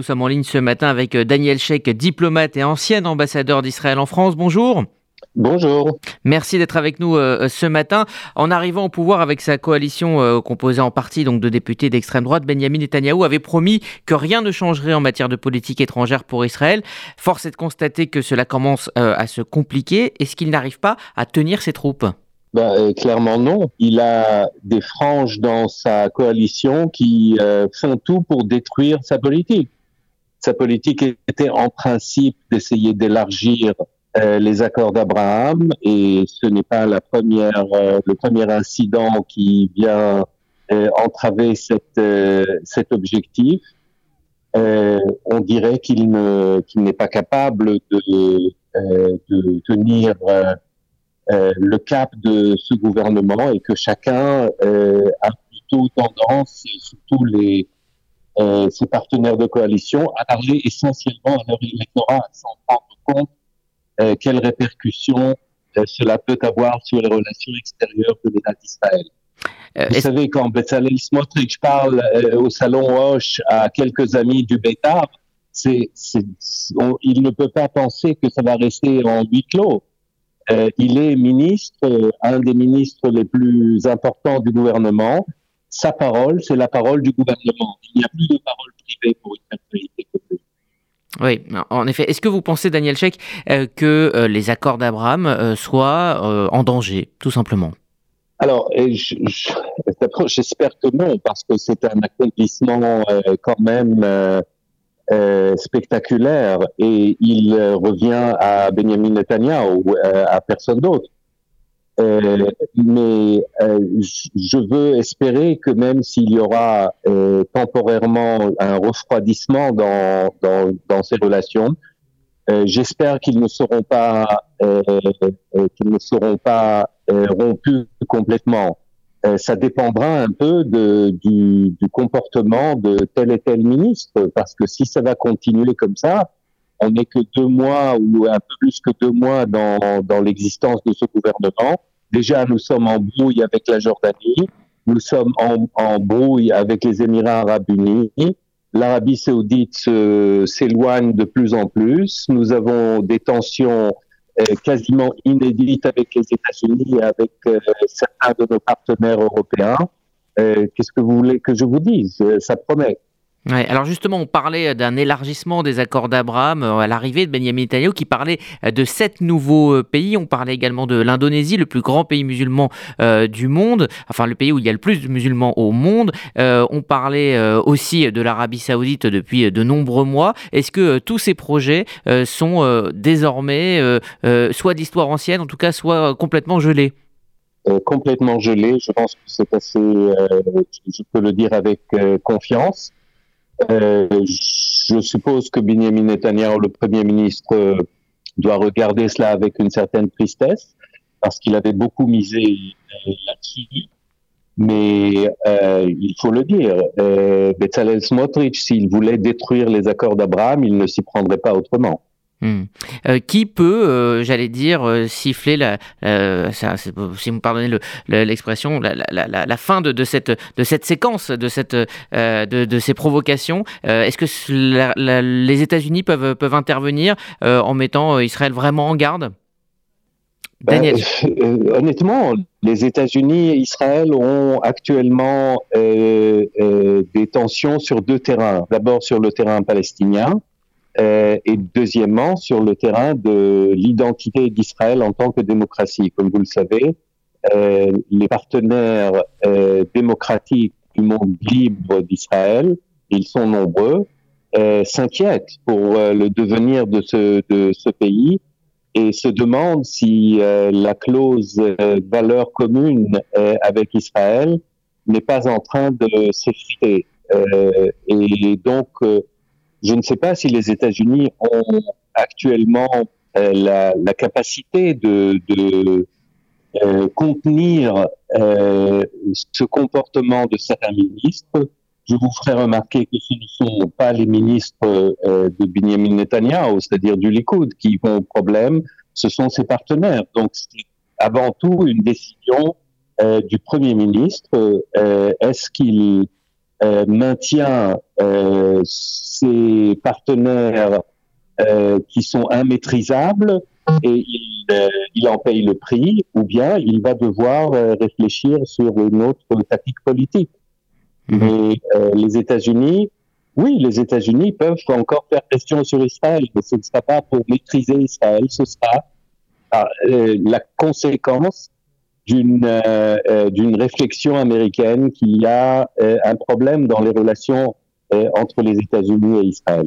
Nous sommes en ligne ce matin avec euh, Daniel Sheikh, diplomate et ancien ambassadeur d'Israël en France. Bonjour. Bonjour. Merci d'être avec nous euh, ce matin. En arrivant au pouvoir avec sa coalition euh, composée en partie donc de députés d'extrême droite, Benjamin Netanyahu avait promis que rien ne changerait en matière de politique étrangère pour Israël. Force est de constater que cela commence à se compliquer. Est-ce qu'il n'arrive pas à tenir ses troupes? Ben, clairement non. Il a des franges dans sa coalition qui font tout pour détruire sa politique. Sa politique était en principe d'essayer d'élargir euh, les accords d'Abraham et ce n'est pas la première, euh, le premier incident qui vient euh, entraver cette, cet objectif. on dirait qu'il ne qu'il n'est pas capable de, de tenir le cap de ce gouvernement et que chacun a plutôt tendance, surtout les euh, ses partenaires de coalition à parler essentiellement à leur électorat sans prendre compte euh, quelles répercussions euh, cela peut avoir sur les relations extérieures de l'État d'Israël. Vous savez, quand Bezalel Smotrich parle au salon Hoche à quelques amis du Bétar, c'est, il ne peut pas penser que ça va rester en huis clos. il est ministre, un des ministres les plus importants du gouvernement sa parole, c'est la parole du gouvernement. Il n'y a plus de parole privée pour une personnalité comme oui, en effet. Est-ce que vous pensez, Daniel Check, euh, que euh, les accords d'Abraham euh, soient en danger, tout simplement? Alors, j'espère que non, parce que c'est un accomplissement quand même spectaculaire et il revient à Benjamin Netanyahu, à personne d'autre. Euh, mais euh, je veux espérer que même s'il y aura euh, temporairement un refroidissement dans, dans, dans ces relations, j'espère qu'ils ne seront pas qu'ils ne seront pas rompus complètement. ça dépendra un peu de, du, du, comportement de tel et tel ministre, parce que si ça va continuer comme ça, on n'est que deux mois ou un peu plus que deux mois dans, dans l'existence de ce gouvernement. Déjà, nous sommes en brouille avec la Jordanie, nous sommes en, en brouille avec les Émirats arabes unis. L'Arabie saoudite s'éloigne de plus en plus. Nous avons des tensions euh, quasiment inédites avec les États-Unis et avec euh, certains de nos partenaires européens. Euh, qu'est-ce que vous voulez que je vous dise? Ça promet alors justement, on parlait d'un élargissement des accords d'Abraham euh, à l'arrivée de Benjamin Netanyahu qui parlait euh, de sept nouveaux euh, pays. On parlait également de l'Indonésie, le plus grand pays musulman du monde, enfin le pays où il y a le plus de musulmans au monde. on parlait aussi de l'Arabie saoudite depuis de nombreux mois. Est-ce que tous ces projets sont désormais soit d'histoire ancienne, en tout cas, soit complètement gelés? Complètement gelés. Je pense que c'est assez, je peux le dire avec confiance. Euh, je suppose que Benjamin Netanyahu, le Premier ministre, euh, doit regarder cela avec une certaine tristesse, parce qu'il avait beaucoup misé euh, là-dessus. Mais euh, il faut le dire, euh, Bezalel Smotrich, s'il voulait détruire les accords d'Abraham, il ne s'y prendrait pas autrement. Hmm. Euh, qui peut, euh, j'allais dire, euh, siffler la, ça, si vous me pardonnez l'expression, la, la, la, fin de, de, cette, de cette séquence, de, cette, de, de, ces provocations Est-ce que les États-Unis peuvent, peuvent intervenir en mettant Israël vraiment en garde? Ben, Daniel. honnêtement, les États-Unis et Israël ont actuellement des tensions sur deux terrains. D'abord sur le terrain palestinien, et deuxièmement sur le terrain de l'identité d'Israël en tant que démocratie. Comme vous le savez, euh, les partenaires euh, démocratiques du monde libre d'Israël, ils sont nombreux, euh, s'inquiètent pour euh, le devenir de ce, de ce pays et se demandent si la clause valeur commune avec Israël n'est pas en train de s'effriter. et donc, je ne sais pas si les États-Unis ont actuellement euh, la, la, capacité de, de euh, contenir euh, ce comportement de certains ministres. Je vous ferai remarquer que ce ne sont pas les ministres euh, de Benjamin Netanyahu, c'est-à-dire du Likoud, qui ont problème, ce sont ses partenaires. Donc, c'est avant tout une décision euh, du Premier ministre. Est-ce qu'il maintient ses partenaires qui sont immaîtrisables et il, il, en paye le prix, ou bien il va devoir réfléchir sur une autre tactique politique. Mhm. Mais les États-Unis oui, les États-Unis peuvent encore faire pression sur Israël, mais ce ne sera pas pour maîtriser Israël, ce sera ah, euh, la conséquence d'une euh, euh, d'une réflexion américaine qu'il y a un problème dans les relations entre les États-Unis et Israël.